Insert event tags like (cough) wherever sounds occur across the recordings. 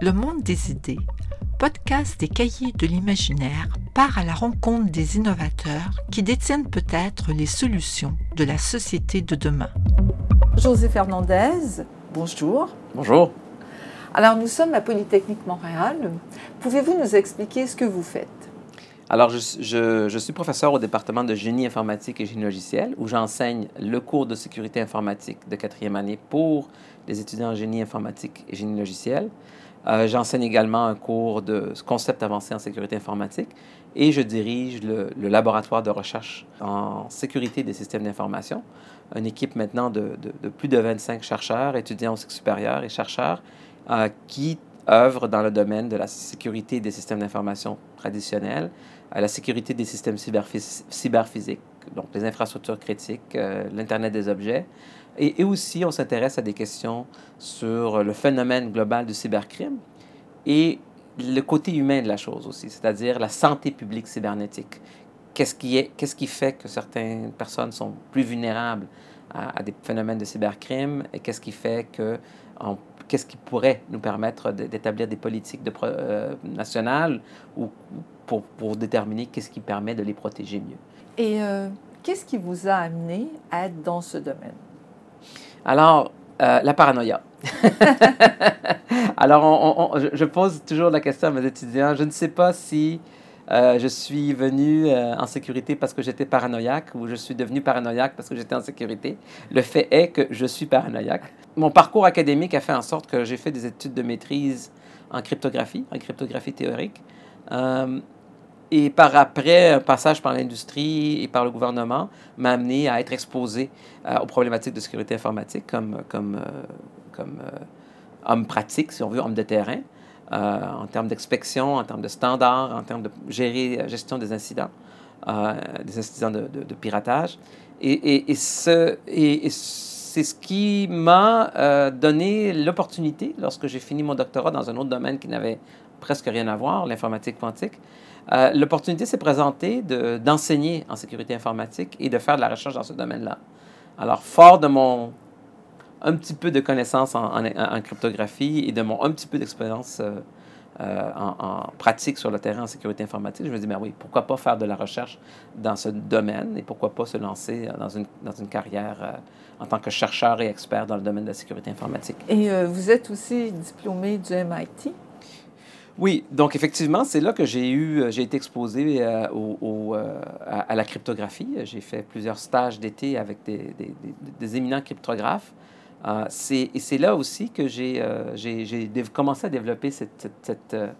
Le monde des idées, podcast des cahiers de l'imaginaire, part à la rencontre des innovateurs qui détiennent peut-être les solutions de la société de demain. José Fernandez, bonjour. Bonjour. Alors nous sommes à Polytechnique Montréal. Pouvez-vous nous expliquer ce que vous faites? Alors je, je, je, suis professeur au département de génie informatique et génie logiciel où j'enseigne le cours de sécurité informatique de quatrième année pour les étudiants en génie informatique et génie logiciel. Euh, J'enseigne également un cours de concept avancé en sécurité informatique et je dirige le, laboratoire de recherche en sécurité des systèmes d'information, une équipe maintenant de, de, plus de 25 chercheurs, étudiants au cycle supérieur et chercheurs euh, qui œuvrent dans le domaine de la sécurité des systèmes d'information traditionnels, à la sécurité des systèmes cyberphys cyberphysiques, donc les infrastructures critiques, euh, l'Internet des objets, et, aussi, on s'intéresse à des questions sur le phénomène global du cybercrime et le côté humain de la chose aussi, c'est-à-dire la santé publique cybernétique. Qu'est-ce qui, est, qu'est-ce qui fait que certaines personnes sont plus vulnérables à, des phénomènes de cybercrime et qu'est-ce qui fait que qu'est-ce qui pourrait nous permettre d'établir des politiques euh, nationales ou pour, pour déterminer qu'est-ce qui permet de les protéger mieux? Et euh, qu'est-ce qui vous a amené à être dans ce domaine? Alors, euh, la paranoïa. (laughs) Alors, je pose toujours la question à mes étudiants. Je ne sais pas si euh, je suis venu euh, en sécurité parce que j'étais paranoïaque ou je suis devenu paranoïaque parce que j'étais en sécurité. Le fait est que je suis paranoïaque. Mon parcours académique a fait en sorte que j'ai fait des études de maîtrise en cryptographie, en cryptographie théorique. Et par après, un passage par l'industrie et par le gouvernement m'a amené à être exposé euh, aux problématiques de sécurité informatique comme, comme, euh, comme euh, homme pratique, si on veut, homme de terrain, en termes d'expectation, en termes de standards, en termes de gérer, gestion des incidents, des incidents de, piratage. Et, et, et ce, et, et c'est ce qui m'a donné l'opportunité, lorsque j'ai fini mon doctorat dans un autre domaine qui n'avait presque rien à voir, l'informatique quantique, euh, l'opportunité s'est présentée d'enseigner en sécurité informatique et de faire de la recherche dans ce domaine-là. Alors, fort de mon un petit peu de connaissances en, cryptographie et de mon un petit peu d'expérience euh, euh, en, pratique sur le terrain en sécurité informatique, je me dis, ben oui, pourquoi pas faire de la recherche dans ce domaine et pourquoi pas se lancer dans une, dans une carrière en tant que chercheur et expert dans le domaine de la sécurité informatique. Et vous êtes aussi diplômé du MIT? Oui, donc effectivement, c'est là que j'ai eu, j'ai été exposé euh, euh, à, la cryptographie. J'ai fait plusieurs stages d'été avec des, éminents cryptographes. Euh, c'est, et c'est là aussi que j'ai, euh, commencé à développer cette, euh,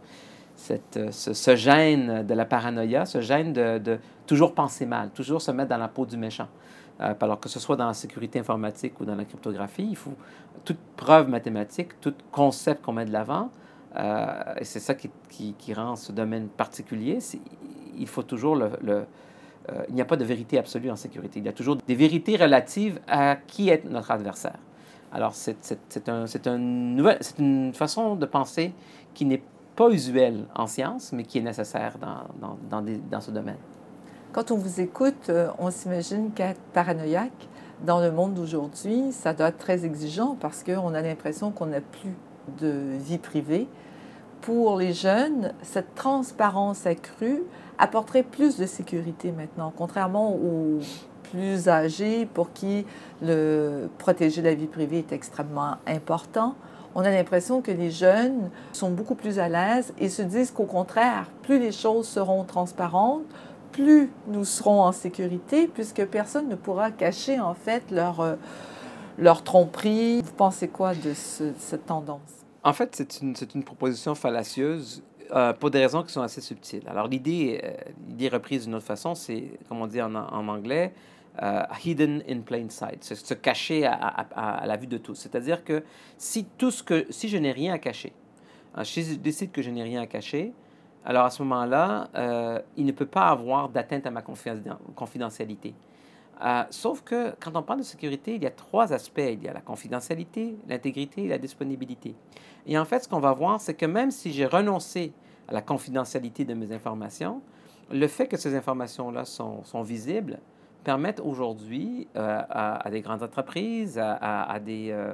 ce, gène de la paranoïa, ce gène de, toujours penser mal, toujours se mettre dans la peau du méchant. alors que ce soit dans la sécurité informatique ou dans la cryptographie, il faut toute preuve mathématique, tout concept qu'on met de l'avant, euh, et c'est ça qui, rend ce domaine particulier. Il faut toujours le. euh, il n'y a pas de vérité absolue en sécurité. Il y a toujours des vérités relatives à qui est notre adversaire. Alors, c'est un, un une façon de penser qui n'est pas usuelle en science, mais qui est nécessaire dans ce domaine. Quand on vous écoute, euh, on s'imagine qu'être paranoïaque dans le monde d'aujourd'hui, ça doit être très exigeant parce qu'on a l'impression qu'on n'a plus de vie privée. Pour les jeunes, cette transparence accrue apporterait plus de sécurité maintenant, contrairement aux plus âgés pour qui le protéger la vie privée est extrêmement important. On a l'impression que les jeunes sont beaucoup plus à l'aise et se disent qu'au contraire, plus les choses seront transparentes, plus nous serons en sécurité, puisque personne ne pourra cacher en fait leur, euh, leur tromperie. Vous pensez quoi de ce, cette tendance? En fait, c'est une, une proposition fallacieuse euh, pour des raisons qui sont assez subtiles. Alors, l'idée, euh, reprise d'une autre façon, c'est, comme on dit en, en anglais, euh, hidden in plain sight, se, se cacher à, à, la vue de tous. C'est-à-dire que si, tout ce que si je n'ai rien à cacher, hein, si je décide que je n'ai rien à cacher, alors à ce moment-là, euh, il ne peut pas avoir d'atteinte à ma confidentialité. Sauf que quand on parle de sécurité, il y a trois aspects. Il y a la confidentialité, l'intégrité et la disponibilité. Et en fait, ce qu'on va voir, c'est que même si j'ai renoncé à la confidentialité de mes informations, le fait que ces informations-là sont, visibles permettent aujourd'hui euh, à, à, des grandes entreprises, à, à euh,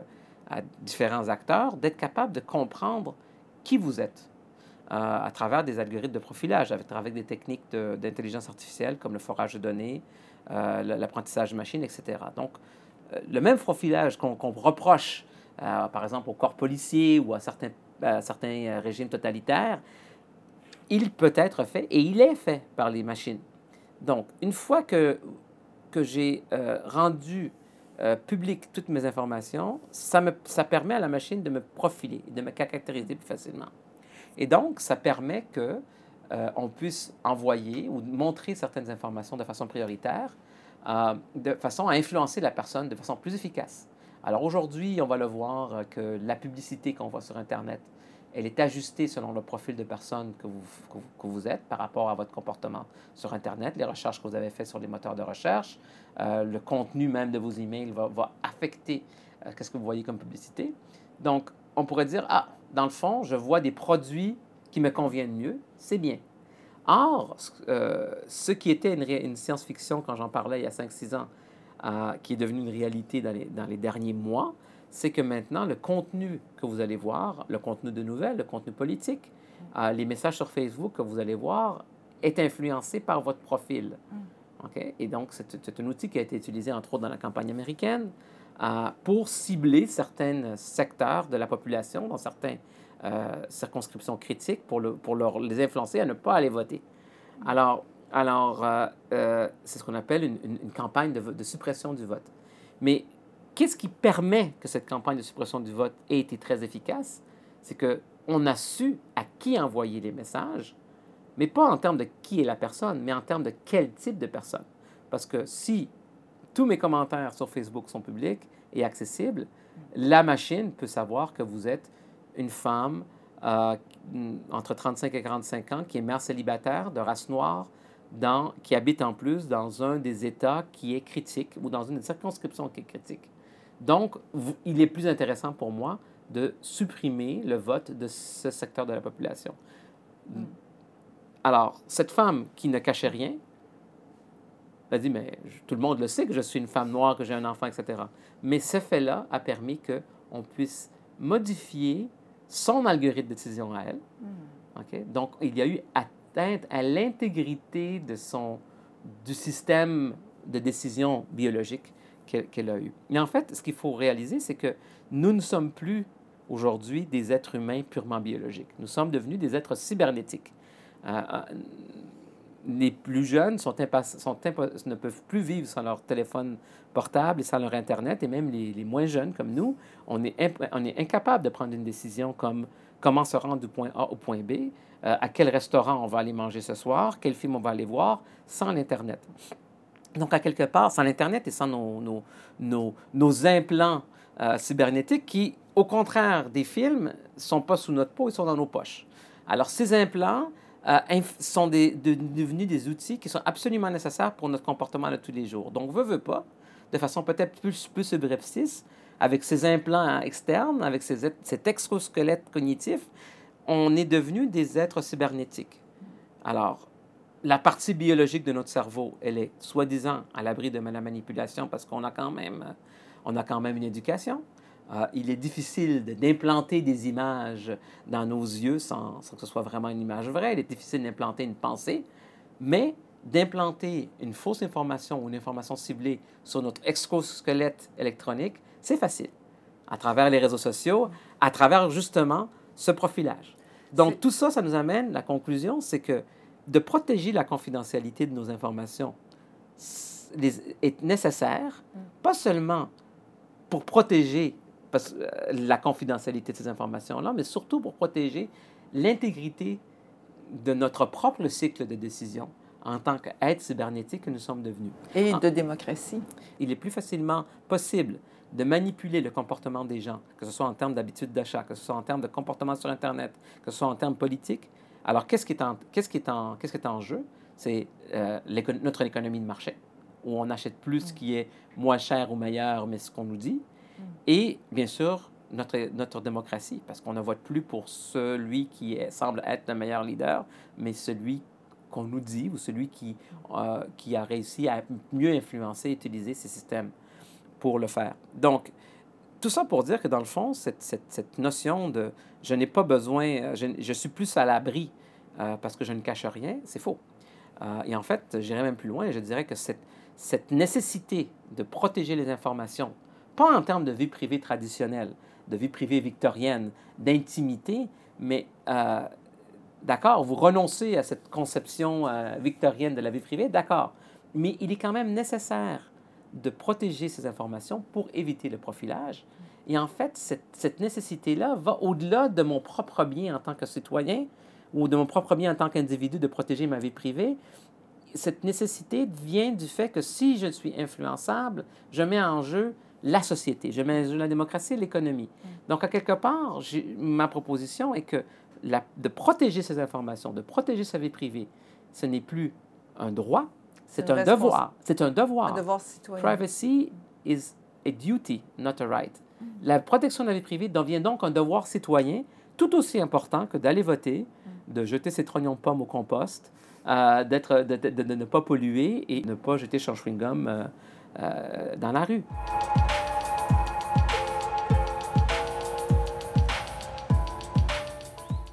à différents acteurs, d'être capables de comprendre qui vous êtes à travers des algorithmes de profilage, avec, avec des techniques d'intelligence artificielle comme le forage de données, l'apprentissage machine, etc. Donc, le même profilage qu'on reproche, par exemple, au corps policier ou à certains, à certains régimes totalitaires, il peut être fait et il est fait par les machines. Donc, une fois que, que j'ai euh, rendu euh, public toutes mes informations, ça, me, ça permet à la machine de me profiler, de me caractériser plus facilement. Et donc, ça permet que euh, on puisse envoyer ou montrer certaines informations de façon prioritaire, de façon à influencer la personne de façon plus efficace. Alors aujourd'hui, on va le voir que la publicité qu'on voit sur Internet, elle est ajustée selon le profil de personne que vous, êtes par rapport à votre comportement sur Internet, les recherches que vous avez faites sur les moteurs de recherche, euh, le contenu même de vos emails va, va affecter euh, ce que vous voyez comme publicité. Donc, on pourrait dire, ah, dans le fond, je vois des produits qui me conviennent mieux, c'est bien. Or, euh, ce qui était une, une science-fiction quand j'en parlais il y a 5-6 ans, qui est devenu une réalité dans les, dans les derniers mois, c'est que maintenant, le contenu que vous allez voir, le contenu de nouvelles, le contenu politique, euh, les messages sur Facebook que vous allez voir, est influencé par votre profil. Mm. OK? Et donc, c'est un outil qui a été utilisé, entre autres, dans la campagne américaine euh, pour cibler certains secteurs de la population dans certaines euh, circonscriptions critiques pour, le, pour leur, les influencer à ne pas aller voter. Mm. Alors, alors c'est ce qu'on appelle une, campagne de, de suppression du vote. Mais Qu'est-ce qui permet que cette campagne de suppression du vote ait été très efficace? C'est qu'on a su à qui envoyer les messages, mais pas en termes de qui est la personne, mais en termes de quel type de personne. Parce que si tous mes commentaires sur Facebook sont publics et accessibles, la machine peut savoir que vous êtes une femme euh, entre 35 et 45 ans qui est mère célibataire de race noire, dans, qui habite en plus dans un des États qui est critique ou dans une circonscription qui est critique. Donc, il est plus intéressant pour moi de supprimer le vote de ce secteur de la population. Alors, cette femme qui ne cachait rien, elle dit, mais tout le monde le sait que je suis une femme noire, que j'ai un enfant, etc. Mais ce fait-là a permis qu'on puisse modifier son algorithme de décision à elle. Hmm. Donc, il y a eu atteinte à l'intégrité de son, du système de décision biologique qu'elle a eu. Mais en fait, ce qu'il faut réaliser, c'est que nous ne sommes plus aujourd'hui des êtres humains purement biologiques. Nous sommes devenus des êtres cybernétiques. Euh, euh, les plus jeunes ne peuvent plus vivre sans leur téléphone portable et sans leur Internet, et même les, les moins jeunes comme nous, on est, on est incapable de prendre une décision comme comment se rendre du point A au point B, euh, à quel restaurant on va aller manger ce soir, quel film on va aller voir, sans l'Internet. Donc, à quelque part, sans l'Internet et sans nos, implants euh, cybernétiques qui, au contraire des films, ne sont pas sous notre peau, ils sont dans nos poches. Alors, ces implants euh, sont des, devenus des outils qui sont absolument nécessaires pour notre comportement de tous les jours. Donc, veut, veut pas, de façon peut-être plus, plus subreptice, avec ces implants externes, avec ces, cet exosquelette cognitif, on est devenu des êtres cybernétiques. Alors, la partie biologique de notre cerveau, elle est soi-disant à l'abri de la manipulation parce qu'on a quand même, on a quand même une éducation. Euh, il est difficile d'implanter des images dans nos yeux sans, que ce soit vraiment une image vraie. Il est difficile d'implanter une pensée, mais d'implanter une fausse information ou une information ciblée sur notre exosquelette électronique, c'est facile. À travers les réseaux sociaux, à travers justement ce profilage. Donc tout ça, ça nous amène, la conclusion, c'est que de protéger la confidentialité de nos informations est nécessaire, mm. pas seulement pour protéger euh, la confidentialité de ces informations-là, mais surtout pour protéger l'intégrité de notre propre cycle de décision en tant qu'être cybernétique que nous sommes devenus. Et de démocratie. Il est plus facilement possible de manipuler le comportement des gens, que ce soit en termes d'habitude d'achat, que ce soit en termes de comportement sur Internet, que ce soit en termes politiques, alors, qu'est-ce qui est en, qu'est-ce qui est en, qu'est-ce qui est en jeu? C'est euh, notre économie de marché, où on achète plus ce qui est moins cher ou meilleur, mais ce qu'on nous dit. Mm. Et, bien sûr, notre, notre démocratie, parce qu'on ne vote plus pour celui qui semble être le meilleur leader, mais celui qu'on nous dit ou celui qui, euh, qui a réussi à mieux influencer et utiliser ces systèmes pour le faire. Donc, tout ça pour dire que dans le fond, cette, cette, notion de je n'ai pas besoin, je, je, suis plus à l'abri parce que je ne cache rien, c'est faux. et en fait, j'irais même plus loin et je dirais que cette, nécessité de protéger les informations, pas en termes de vie privée traditionnelle, de vie privée victorienne, d'intimité, mais euh, d'accord, vous renoncez à cette conception euh, victorienne de la vie privée, d'accord, mais il est quand même nécessaire de protéger ces informations pour éviter le profilage. Et en fait, cette, cette nécessité-là va au-delà de mon propre bien en tant que citoyen ou de mon propre bien en tant qu'individu de protéger ma vie privée. Cette nécessité vient du fait que si je suis influençable, je mets en jeu la société, je mets la démocratie et l'économie. Mm. Donc, à quelque part, ma proposition est que la, de protéger ces informations, de protéger sa vie privée, ce n'est plus un droit, c'est un devoir. C'est un devoir. Un devoir citoyen. Privacy is a duty, not a right. Mm. La protection de la vie privée devient donc un devoir citoyen tout aussi important que d'aller voter, mm. de jeter ses trognons de pommes au compost, euh, d'être, de, de, de, ne pas polluer et ne pas jeter son chewing-gum euh, euh, dans la rue.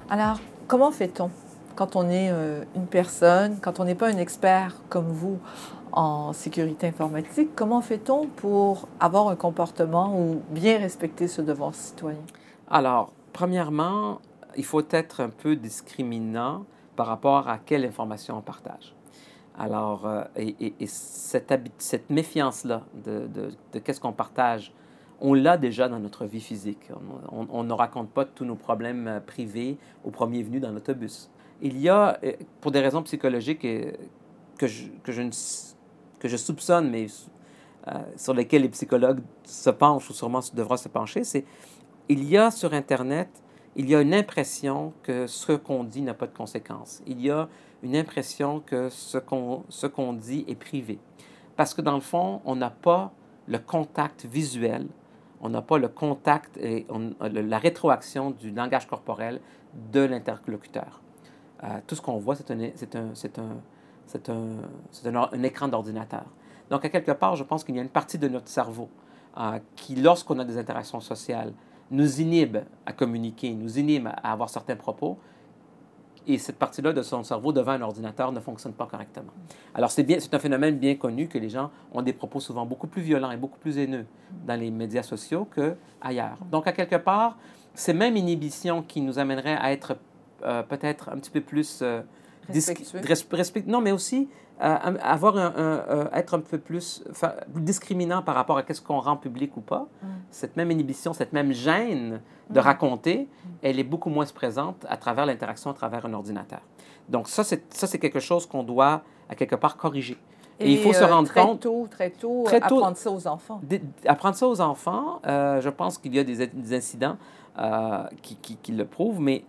Alors, comment fait-on? Quand on est euh, une personne, quand on n'est pas un expert comme vous en sécurité informatique, comment fait-on pour avoir un comportement ou bien respecter ce devoir citoyen? Alors, premièrement, il faut être un peu discriminant par rapport à quelle information on partage. Alors, euh, et, cette, méfiance-là de qu'est-ce qu'on partage on l'a déjà dans notre vie physique. On, ne raconte pas tous nos problèmes euh, privés au premier venu dans l'autobus. Il y a, euh, pour des raisons psychologiques euh, que je, soupçonne, mais sur lesquelles les psychologues se penchent ou sûrement devront se pencher, c'est il y a sur Internet, il y a une impression que ce qu'on dit n'a pas de conséquences. Il y a une impression que ce qu'on dit est privé. Parce que dans le fond, on n'a pas le contact visuel on n'a pas le contact et la rétroaction du langage corporel de l'interlocuteur. Euh, tout ce qu'on voit, c'est un, un, un, un, écran d'ordinateur. Donc, à quelque part, je pense qu'il y a une partie de notre cerveau euh, qui, lorsqu'on a des interactions sociales, nous inhibe à communiquer, nous inhibe à avoir certains propos, et cette partie-là de son cerveau devant un ordinateur ne fonctionne pas correctement. Alors, c'est un phénomène bien connu que les gens ont des propos souvent beaucoup plus violents et beaucoup plus haineux dans les médias sociaux qu'ailleurs. Donc, à quelque part, ces mêmes inhibitions qui nous amèneraient à être euh, peut-être un petit peu plus... Euh, Respectueux. non, mais aussi euh, avoir un, être un peu plus discriminant par rapport à ce qu'on rend public ou pas. Mm. Cette même inhibition, cette même gêne de mm. raconter, mm. elle est beaucoup moins présente à travers l'interaction à travers un ordinateur. Donc ça, c'est, quelque chose qu'on doit, à quelque part, corriger. Et, il faut se rendre très compte... Tôt, très tôt, très tôt, apprendre ça aux enfants. Apprendre ça aux enfants, euh, je pense qu'il y a des, des incidents euh, qui, qui, qui, le prouvent, mais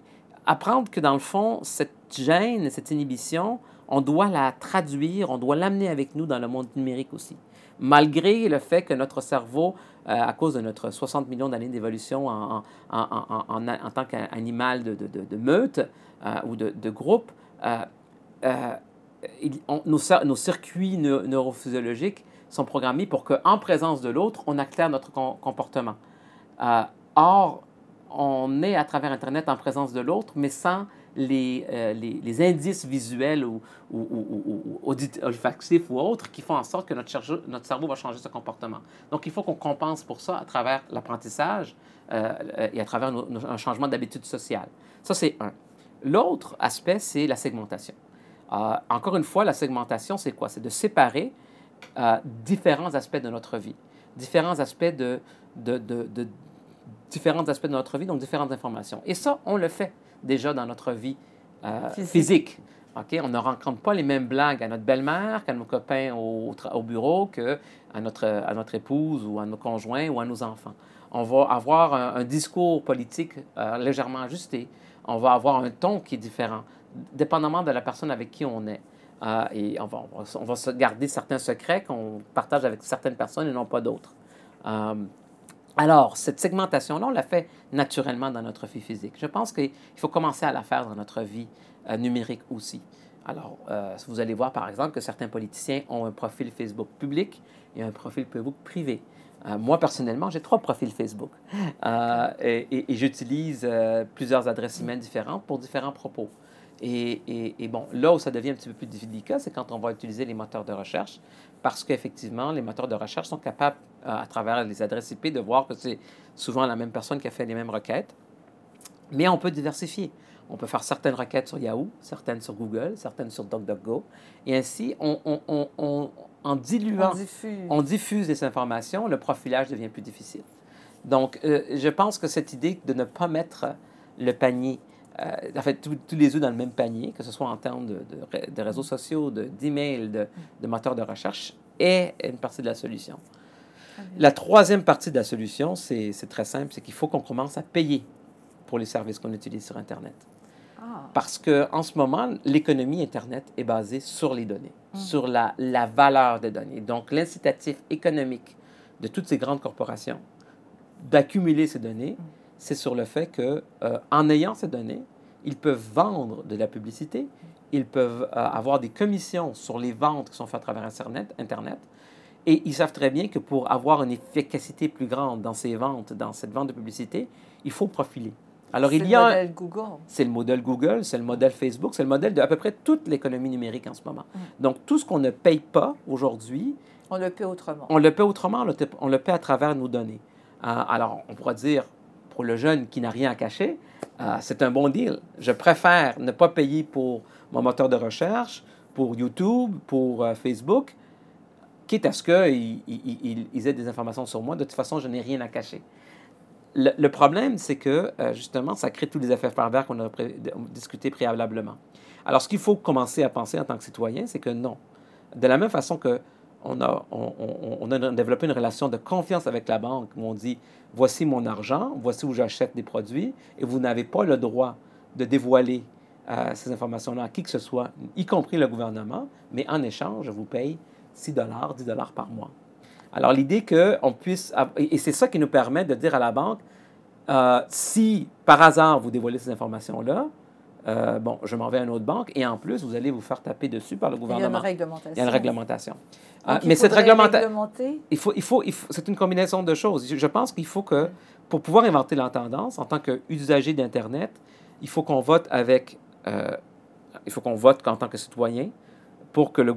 apprendre que, dans le fond, cette gêne, cette inhibition, on doit la traduire, on doit l'amener avec nous dans le monde numérique aussi. Malgré le fait que notre cerveau, euh, à cause de notre 60 millions d'années d'évolution en, en, en, en, tant qu'animal de, de, de, meute euh, ou de, groupe, euh, nos, circuits neurophysiologiques sont programmés pour qu'en présence de l'autre, on acclare notre comportement. or, on est à travers Internet en présence de l'autre, mais sans les, euh, indices visuels ou, ou, ou, ou, olfactifs ou autres qui font en sorte que notre, cerveau, va changer ce comportement. Donc, il faut qu'on compense pour ça à travers l'apprentissage euh, et à travers un changement d'habitude sociale. Ça, c'est un. L'autre aspect, c'est la segmentation. Euh, encore une fois, la segmentation, c'est quoi? C'est de séparer différents aspects de notre vie, différents aspects de différents aspects de notre vie, donc différentes informations. Et ça, on le fait déjà dans notre vie euh, physique. OK? On ne rencontre pas les mêmes blagues à notre belle-mère qu'à nos copains au, au bureau qu'à notre, à notre épouse ou à nos conjoints ou à nos enfants. On va avoir un, discours politique euh, légèrement ajusté. On va avoir un ton qui est différent, dépendamment de la personne avec qui on est. Euh, et on va, on va, se garder certains secrets qu'on partage avec certaines personnes et non pas d'autres. Alors, cette segmentation-là, on la fait naturellement dans notre vie physique. Je pense qu'il faut commencer à la faire dans notre vie euh, numérique aussi. Alors, euh, vous allez voir par exemple que certains politiciens ont un profil Facebook public et un profil Facebook privé. Euh, moi, personnellement, j'ai trois profils Facebook et, j'utilise plusieurs adresses email différentes pour différents propos. Et, et, bon, là où ça devient un petit peu plus délicat, c'est quand on va utiliser les moteurs de recherche, parce qu'effectivement, les moteurs de recherche sont capables, à travers les adresses IP, de voir que c'est souvent la même personne qui a fait les mêmes requêtes. Mais on peut diversifier. On peut faire certaines requêtes sur Yahoo, certaines sur Google, certaines sur DuckDuckGo. Et ainsi, on, on, on, en diluant, on diffuse. les informations, le profilage devient plus difficile. Donc, euh, je pense que cette idée de ne pas mettre le panier, euh, en fait, tous les œufs dans le même panier, que ce soit en termes de, de, réseaux sociaux, d'emails, de, de, moteurs de recherche, est une partie de la solution. La troisième partie de la solution, c'est très simple, c'est qu'il faut qu'on commence à payer pour les services qu'on utilise sur Internet. Ah. Parce qu'en ce moment, l'économie Internet est basée sur les données, hmm. sur la, la, valeur des données. Donc, l'incitatif économique de toutes ces grandes corporations d'accumuler ces données, hmm. C'est sur le fait que, euh, en ayant ces données, ils peuvent vendre de la publicité, ils peuvent euh, avoir des commissions sur les ventes qui sont faites à travers Internet, Internet, et ils savent très bien que pour avoir une efficacité plus grande dans ces ventes, dans cette vente de publicité, il faut profiler. Alors, il y a. C'est le modèle Google. C'est le modèle Google, c'est le modèle Facebook, c'est le modèle de à peu près toute l'économie numérique en ce moment. Mm. Donc, tout ce qu'on ne paye pas aujourd'hui. On le paie autrement. On le paie autrement, on le, paie à travers nos données. Euh, alors, on pourra dire, pour le jeune qui n'a rien à cacher, euh, c'est un bon deal. Je préfère ne pas payer pour mon moteur de recherche, pour YouTube, pour euh, Facebook, quitte à ce qu'ils ils aient des informations sur moi. De toute façon, je n'ai rien à cacher le, problème, c'est que, euh, justement, ça crée tous les effets pervers qu'on a discuté préalablement. Alors, ce qu'il faut commencer à penser en tant que citoyen, c'est que non. De la même façon que on a, on, a développé une relation de confiance avec la banque où on dit voici mon argent, voici où j'achète des produits, et vous n'avez pas le droit de dévoiler euh, ces informations-là à qui que ce soit, y compris le gouvernement, mais en échange, je vous paye 6 dollars, 10 dollars par mois. Alors, l'idée qu'on puisse. Et c'est ça qui nous permet de dire à la banque euh, si par hasard vous dévoilez ces informations-là, euh, bon, je m'en vais à une autre banque et en plus, vous allez vous faire taper dessus par le gouvernement. Il y a une réglementation. Il y a une réglementation. Euh, mais cette réglementation. Il faut, il faut, il faut c'est une combinaison de choses. Je, pense qu'il faut que, pour pouvoir inventer la tendance, en tant qu'usager d'Internet, il faut qu'on vote avec. il faut qu'on vote en tant que citoyen pour que le,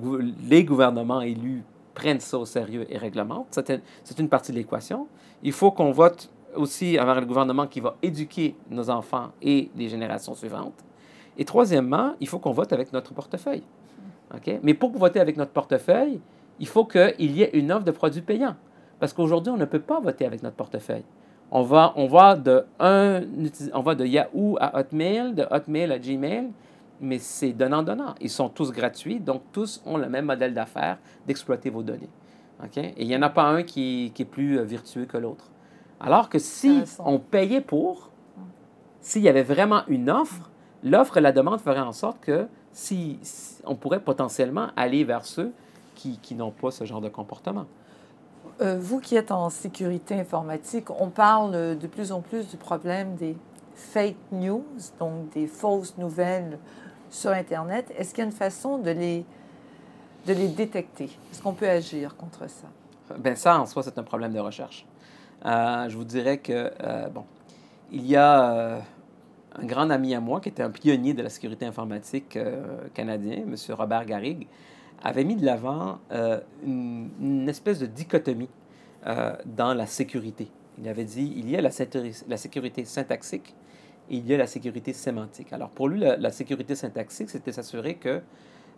les gouvernements élus prennent ça au sérieux et réglementent. C'est une partie de l'équation. Il faut qu'on vote aussi avec le gouvernement qui va éduquer nos enfants et les générations suivantes. Et troisièmement, il faut qu'on vote avec notre portefeuille. Mais pour voter avec notre portefeuille, il faut qu'il y ait une offre de produits payants. Parce qu'aujourd'hui, on ne peut pas voter avec notre portefeuille. On va, on va, de, un, on va de Yahoo à Hotmail, de Hotmail à Gmail, mais c'est donnant-donnant. Ils sont tous gratuits, donc tous ont le même modèle d'affaires d'exploiter vos données. Et il n'y en a pas un qui, qui est plus euh, vertueux que l'autre. Alors que si on payait pour, s'il y avait vraiment une offre, l'offre et la demande feraient en sorte que si, on pourrait potentiellement aller vers ceux qui, qui n'ont pas ce genre de comportement. Euh, vous qui êtes en sécurité informatique, on parle de plus en plus du problème des fake news, donc des fausses nouvelles sur Internet, est-ce qu'il y a une façon de les, de les détecter? Est-ce qu'on peut agir contre ça? Bien, ça, en soi, c'est un problème de recherche. Euh, je vous dirais que, euh, bon, il y a euh, un grand ami à moi qui était un pionnier de la sécurité informatique canadien, M. Robert Garrigue, avait mis de l'avant une, une, espèce de dichotomie dans la sécurité. Il avait dit, il y a la, sécurité syntaxique il y a la sécurité sémantique. Alors pour lui, la, sécurité syntaxique, c'était s'assurer que,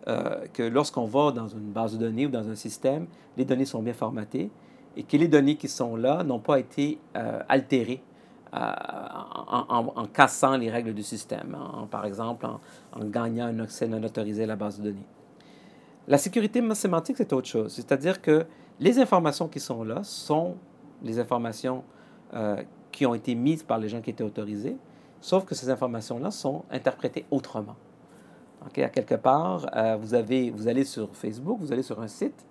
euh, que lorsqu'on va dans une base de données ou dans un système, les données sont bien formatées et que les données qui sont là n'ont pas été euh, altérées euh, en, cassant les règles du système, par exemple en, gagnant un accès non autorisé à la base de données. La sécurité sémantique, c'est autre chose. C'est-à-dire que les informations qui sont là sont les informations qui ont été mises par les gens qui étaient autorisés, Sauf que ces informations-là sont interprétées autrement. Okay? À quelque part, euh, vous, allez sur Facebook, vous allez sur un site,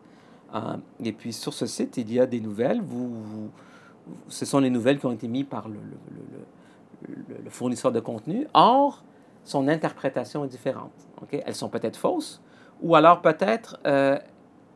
euh, et puis sur ce site, il y a des nouvelles. Vous, ce sont les nouvelles qui ont été mises par le, fournisseur de contenu. Or, son interprétation est différente. Okay? Elles sont peut-être fausses, ou alors peut-être euh,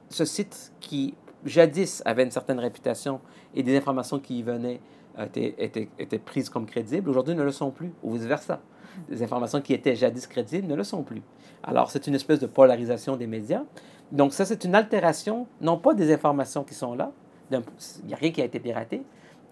ce site qui jadis avaient une certaine réputation et des informations qui y venaient étaient, étaient, étaient prises comme crédibles, aujourd'hui ne le sont plus, ou vice-versa. Des informations qui étaient jadis crédibles ne le sont plus. Alors, c'est une espèce de polarisation des médias. Donc, ça, c'est une altération, non pas des informations qui sont là, il n'y a rien qui a été piraté,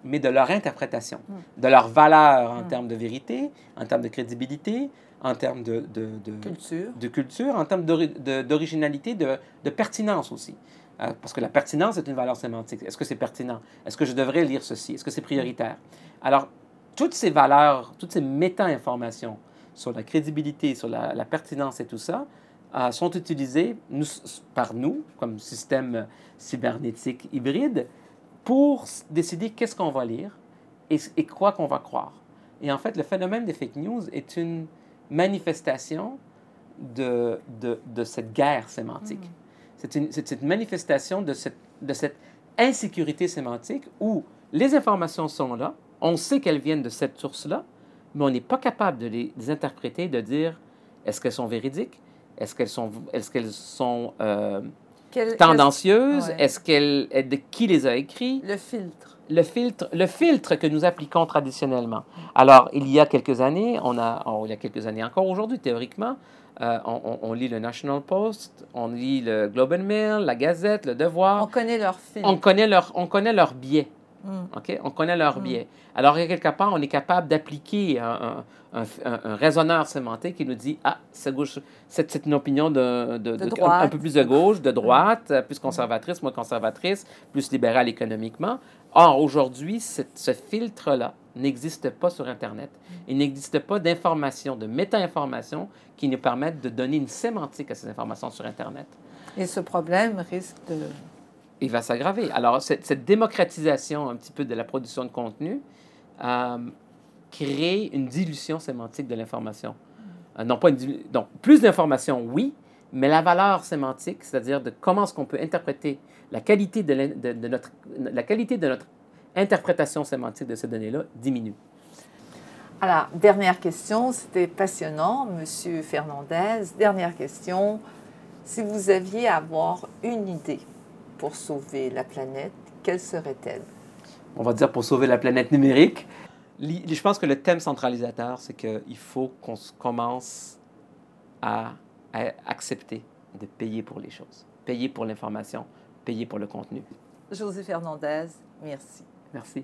mais de leur interprétation, de leur valeur en termes de vérité, en termes de crédibilité, en termes de, de, de culture. de culture, en termes d'originalité, de, de, pertinence aussi. Euh, parce que la pertinence est une valeur sémantique. Est-ce que c'est pertinent? Est-ce que je devrais lire ceci? Est-ce que c'est prioritaire? Alors, toutes ces valeurs, toutes ces méta-informations sur la crédibilité, sur la, la pertinence et tout ça, euh, sont utilisées nous, par nous, comme système cybernétique hybride, pour décider qu'est-ce qu'on va lire et, et quoi qu'on va croire. Et en fait, le phénomène des fake news est une manifestation de, de, de cette guerre sémantique. Mm. C'est une, une, manifestation de cette, de cette insécurité sémantique où les informations sont là, on sait qu'elles viennent de cette source-là, mais on n'est pas capable de les, interpréter, de dire est-ce qu'elles sont véridiques, est-ce qu'elles sont, est-ce qu'elles sont euh, tendancieuses, est-ce qu'elles, de qui les a écrits? Le filtre le filtre, le filtre que nous appliquons traditionnellement. Alors, il y a quelques années, on a, oh, il y a quelques années encore aujourd'hui, théoriquement, euh, on, lit le National Post, on lit le Globe and Mail, la Gazette, le Devoir. On connaît leur filtre. On connaît leur, on connaît leur biais. OK? On connaît leur hmm. biais. Alors, quelque part, on est capable d'appliquer un, un, un, raisonneur sémantique qui nous dit Ah, c'est, une opinion de, de, de, un, peu plus de gauche, de droite, hmm. plus conservatrice, moins conservatrice, plus libérale économiquement. Or, aujourd'hui, ce filtre-là n'existe pas sur Internet. Il n'existe pas d'informations, de méta-informations qui nous permettent de donner une sémantique à ces informations sur Internet. Et ce problème risque de... Il va s'aggraver. Alors, cette, démocratisation un petit peu de la production de contenu euh, crée une dilution sémantique de l'information. Euh, Donc, plus d'informations, oui, mais la valeur sémantique, c'est-à-dire de comment est-ce qu'on peut interpréter la qualité de, notre, la qualité de notre interprétation sémantique de ces données-là diminue. Alors, dernière question, c'était passionnant, Monsieur Fernandez. Dernière question, si vous aviez à avoir une idée pour sauver la planète, quelle serait-elle? On va dire pour sauver la planète numérique. Je pense que le thème centralisateur, c'est qu'il faut qu'on commence à accepter de payer pour les choses, payer pour l'information, payer pour le contenu. José Fernandez, merci. Merci.